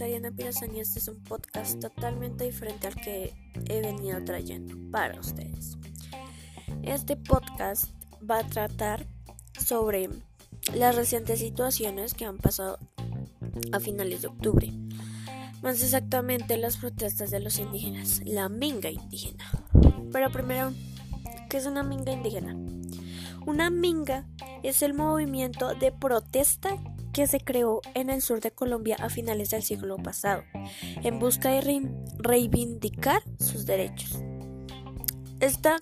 Ariana Pirazán y este es un podcast totalmente diferente al que he venido trayendo para ustedes. Este podcast va a tratar sobre las recientes situaciones que han pasado a finales de octubre. Más exactamente las protestas de los indígenas, la minga indígena. Pero primero, ¿qué es una minga indígena? Una minga es el movimiento de protesta que se creó en el sur de Colombia a finales del siglo pasado, en busca de reivindicar sus derechos. Esta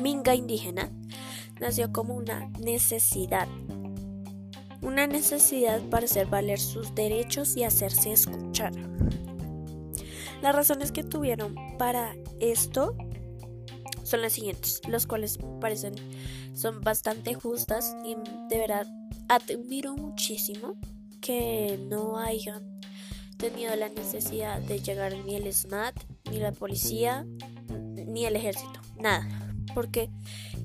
minga indígena nació como una necesidad, una necesidad para hacer valer sus derechos y hacerse escuchar. Las razones que tuvieron para esto son las siguientes, las cuales parecen son bastante justas y de verdad admiro muchísimo que no hayan tenido la necesidad de llegar ni el SNAT, ni la policía, ni el ejército, nada, porque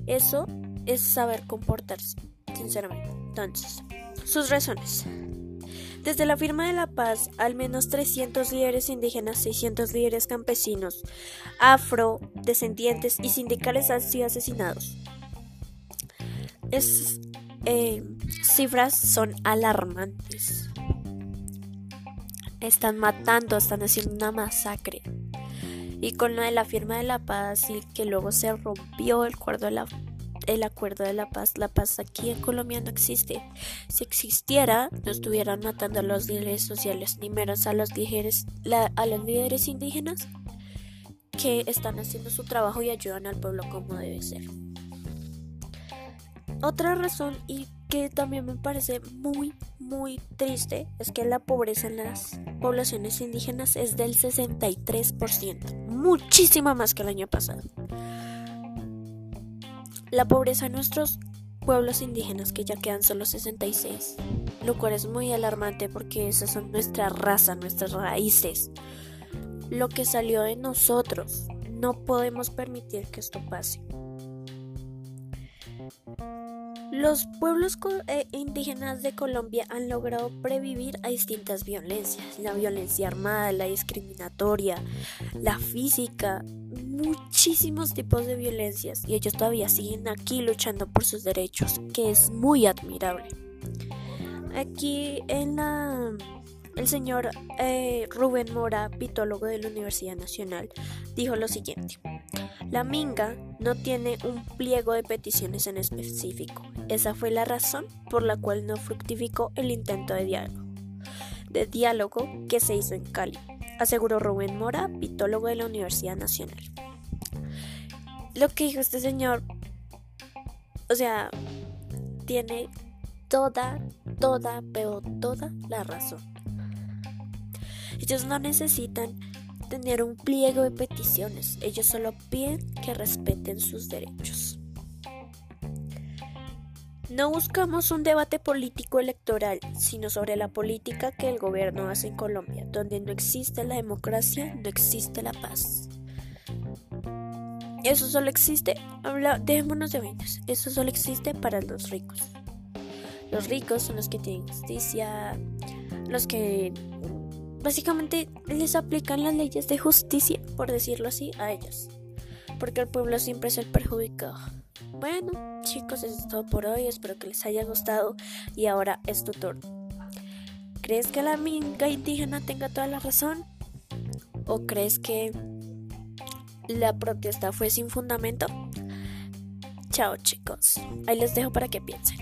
eso es saber comportarse, sinceramente. Entonces, sus razones. Desde la firma de la paz, al menos 300 líderes indígenas, 600 líderes campesinos, afro, descendientes y sindicales han sido asesinados. Esas eh, cifras son alarmantes. Están matando, están haciendo una masacre. Y con lo de la firma de la paz y que luego se rompió el acuerdo de la el acuerdo de la paz. La paz aquí en Colombia no existe. Si existiera, no estuvieran matando a los líderes sociales, ni menos a los líderes, a los líderes indígenas que están haciendo su trabajo y ayudan al pueblo como debe ser. Otra razón y que también me parece muy muy triste es que la pobreza en las poblaciones indígenas es del 63%, muchísima más que el año pasado. La pobreza en nuestros pueblos indígenas, que ya quedan solo 66, lo cual es muy alarmante porque esas son nuestra raza, nuestras raíces, lo que salió de nosotros. No podemos permitir que esto pase. Los pueblos eh, indígenas de Colombia han logrado previvir a distintas violencias, la violencia armada, la discriminatoria, la física, muchísimos tipos de violencias y ellos todavía siguen aquí luchando por sus derechos, que es muy admirable. Aquí en la el señor eh, Rubén Mora, pitólogo de la Universidad Nacional, dijo lo siguiente. La Minga no tiene un pliego de peticiones en específico. Esa fue la razón por la cual no fructificó el intento de diálogo, de diálogo que se hizo en Cali, aseguró Rubén Mora, pitólogo de la Universidad Nacional. Lo que dijo este señor, o sea, tiene toda, toda, pero toda la razón. Ellos no necesitan tener un pliego de peticiones, ellos solo piden que respeten sus derechos. No buscamos un debate político electoral, sino sobre la política que el gobierno hace en Colombia. Donde no existe la democracia, no existe la paz. Eso solo existe, habla, dejémonos de vainas, eso solo existe para los ricos. Los ricos son los que tienen justicia, los que básicamente les aplican las leyes de justicia, por decirlo así, a ellos. Porque el pueblo siempre es el perjudicado. Bueno, chicos, eso es todo por hoy. Espero que les haya gustado. Y ahora es tu turno. ¿Crees que la minga indígena tenga toda la razón? ¿O crees que la protesta fue sin fundamento? Chao chicos, ahí les dejo para que piensen.